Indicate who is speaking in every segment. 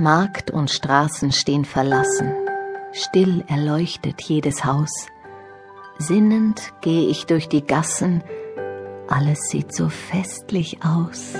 Speaker 1: Markt und Straßen stehen verlassen, still erleuchtet jedes Haus. Sinnend gehe ich durch die Gassen, alles sieht so festlich aus.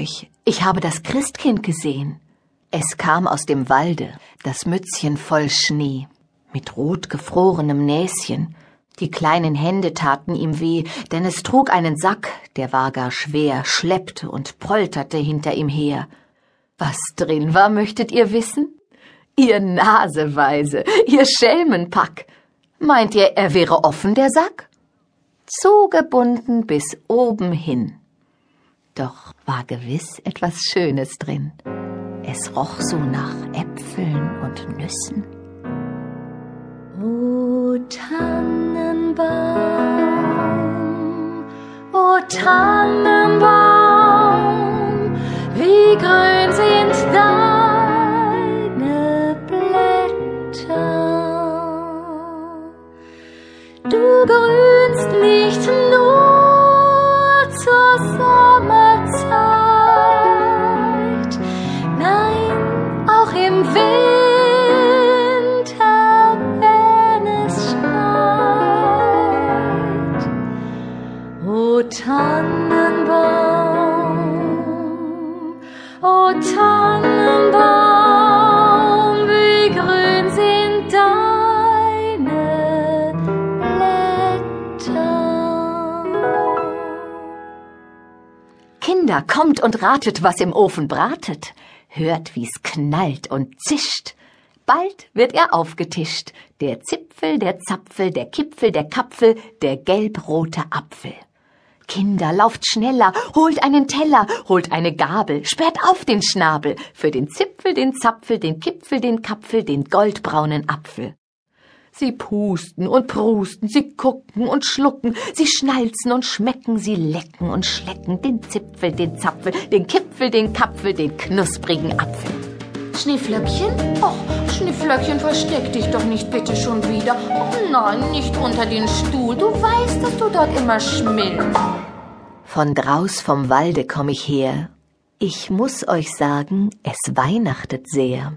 Speaker 1: Euch, ich habe das Christkind gesehen. Es kam aus dem Walde, das Mützchen voll Schnee, mit rot gefrorenem Näschen. Die kleinen Hände taten ihm weh, denn es trug einen Sack, der war gar schwer, schleppte und polterte hinter ihm her. Was drin war, möchtet ihr wissen? Ihr Naseweise, ihr Schelmenpack. Meint ihr, er wäre offen, der Sack? Zugebunden bis oben hin. Doch war gewiss etwas Schönes drin. Es roch so nach Äpfeln und Nüssen.
Speaker 2: O Tannenbaum, o Tannenbaum, wie grün sind deine Blätter. Du grünst nicht nur Tannenbaum, o Tannenbaum, wie grün sind deine Blätter.
Speaker 1: Kinder, kommt und ratet, was im Ofen bratet. Hört, wie's knallt und zischt. Bald wird er aufgetischt. Der Zipfel, der Zapfel, der Kipfel, der Kapfel, der gelbrote Apfel. Kinder, lauft schneller, holt einen Teller, holt eine Gabel, sperrt auf den Schnabel für den Zipfel, den Zapfel, den Kipfel, den Kapfel, den goldbraunen Apfel. Sie pusten und prusten, sie gucken und schlucken, sie schnalzen und schmecken, sie lecken und schlecken den Zipfel, den Zapfel, den Kipfel, den Kapfel, den knusprigen Apfel.
Speaker 3: Schneeflöckchen? Och, Schneeflöckchen, versteck dich doch nicht bitte schon wieder. Oh nein, nicht unter den Stuhl. Du weißt, dass du dort immer schmilzt.
Speaker 1: Von draus vom Walde komm ich her. Ich muss euch sagen, es weihnachtet sehr.